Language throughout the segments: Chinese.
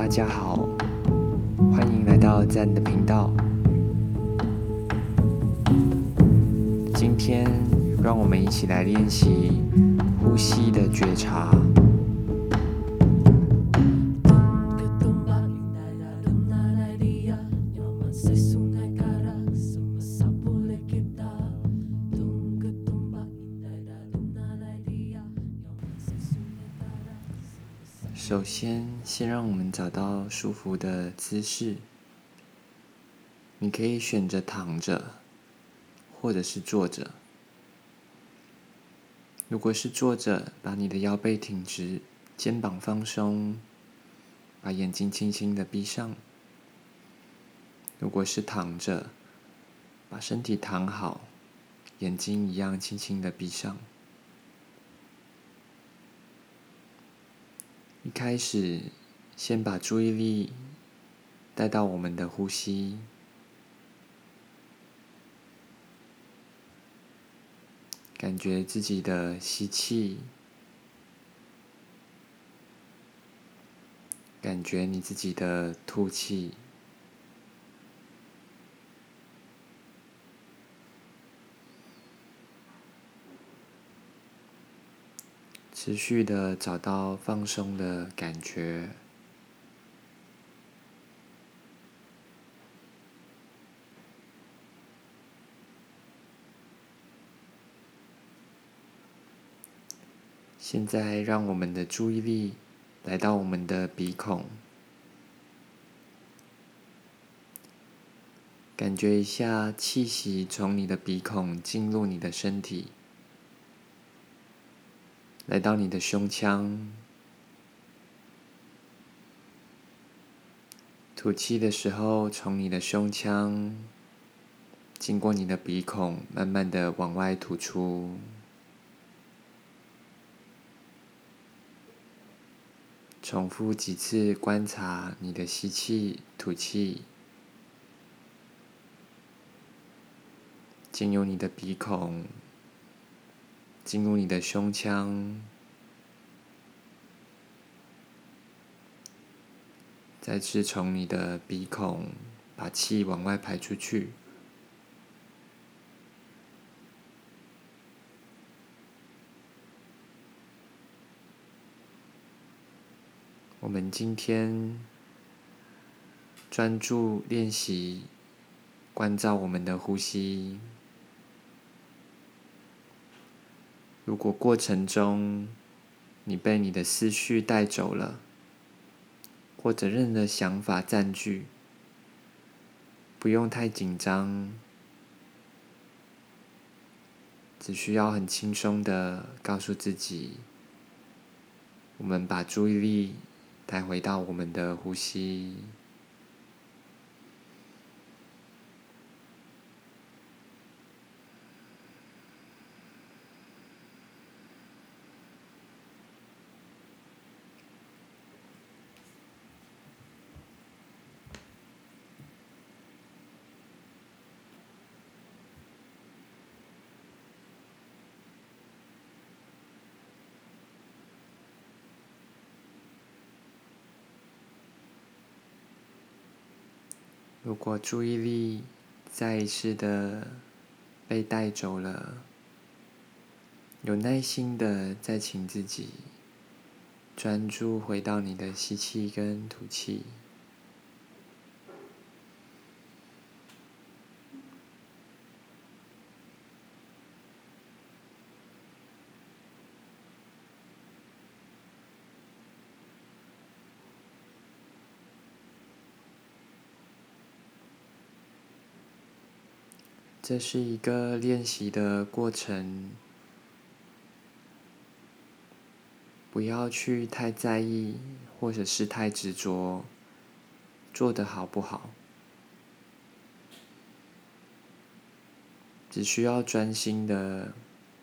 大家好，欢迎来到赞的频道。今天，让我们一起来练习呼吸的觉察。首先，先让我们找到舒服的姿势。你可以选择躺着，或者是坐着。如果是坐着，把你的腰背挺直，肩膀放松，把眼睛轻轻的闭上。如果是躺着，把身体躺好，眼睛一样轻轻的闭上。开始，先把注意力带到我们的呼吸，感觉自己的吸气，感觉你自己的吐气。持续的找到放松的感觉。现在，让我们的注意力来到我们的鼻孔，感觉一下气息从你的鼻孔进入你的身体。来到你的胸腔，吐气的时候，从你的胸腔经过你的鼻孔，慢慢的往外吐出。重复几次，观察你的吸气、吐气，进入你的鼻孔。进入你的胸腔，再次从你的鼻孔把气往外排出去。我们今天专注练习，关照我们的呼吸。如果过程中你被你的思绪带走了，或者任何想法占据，不用太紧张，只需要很轻松的告诉自己，我们把注意力带回到我们的呼吸。如果注意力再一次的被带走了，有耐心的再请自己专注回到你的吸气跟吐气。这是一个练习的过程，不要去太在意，或者是太执着，做的好不好？只需要专心的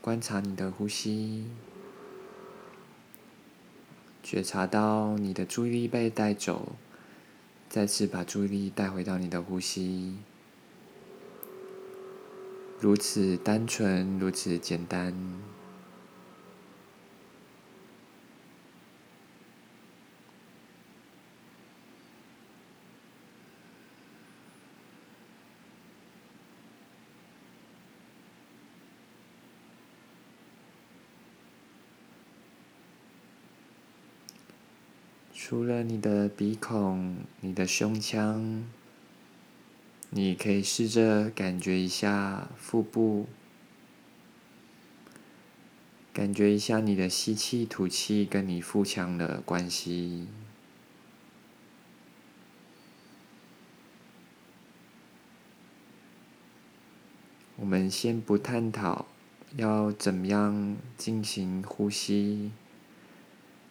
观察你的呼吸，觉察到你的注意力被带走，再次把注意力带回到你的呼吸。如此单纯，如此简单。除了你的鼻孔，你的胸腔。你可以试着感觉一下腹部，感觉一下你的吸气、吐气跟你腹腔的关系。我们先不探讨要怎么样进行呼吸，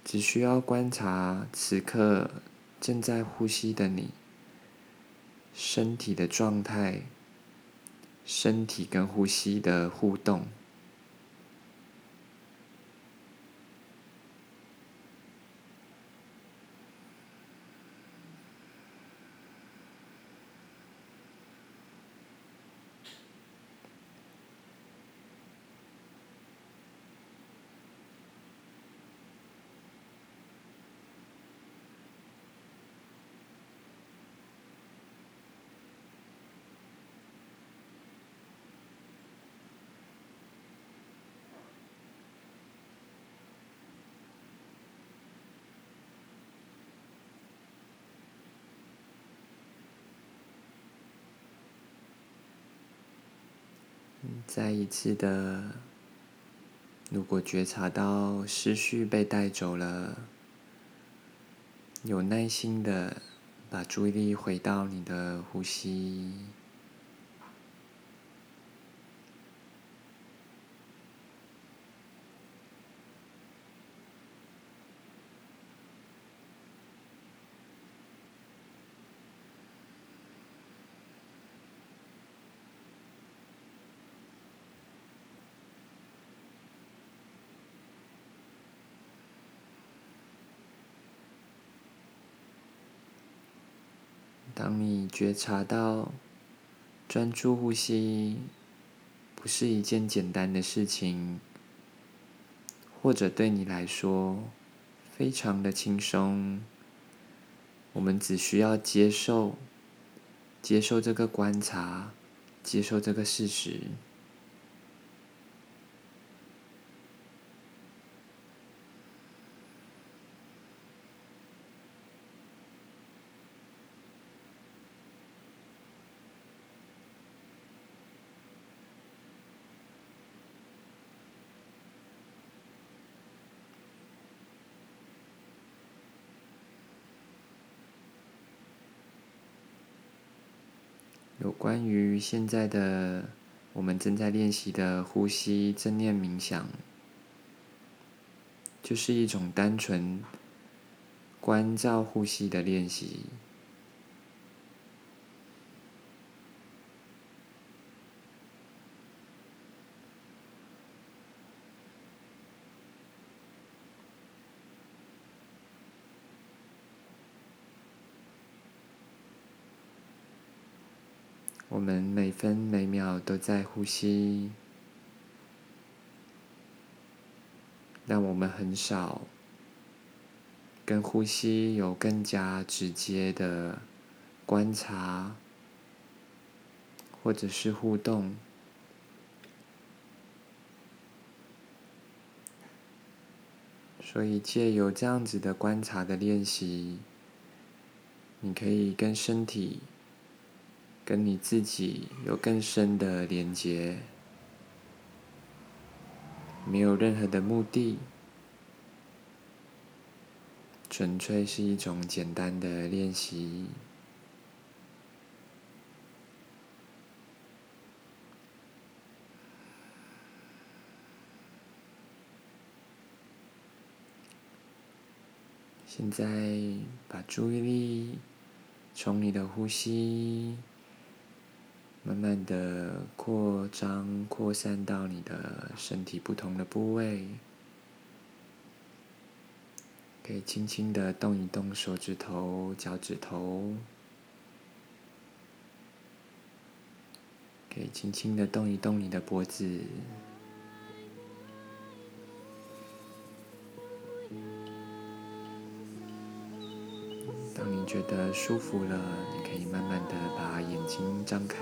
只需要观察此刻正在呼吸的你身体的状态，身体跟呼吸的互动。再一次的，如果觉察到思绪被带走了，有耐心的把注意力回到你的呼吸。当你觉察到专注呼吸不是一件简单的事情，或者对你来说非常的轻松，我们只需要接受，接受这个观察，接受这个事实。有关于现在的我们正在练习的呼吸正念冥想，就是一种单纯关照呼吸的练习。我们每分每秒都在呼吸，但我们很少跟呼吸有更加直接的观察，或者是互动。所以，借由这样子的观察的练习，你可以跟身体。跟你自己有更深的连接，没有任何的目的，纯粹是一种简单的练习。现在把注意力从你的呼吸。慢慢的扩张、扩散到你的身体不同的部位，可以轻轻的动一动手指头、脚趾头，可以轻轻的动一动你的脖子。当你觉得舒服了，你可以慢慢的把眼睛张开。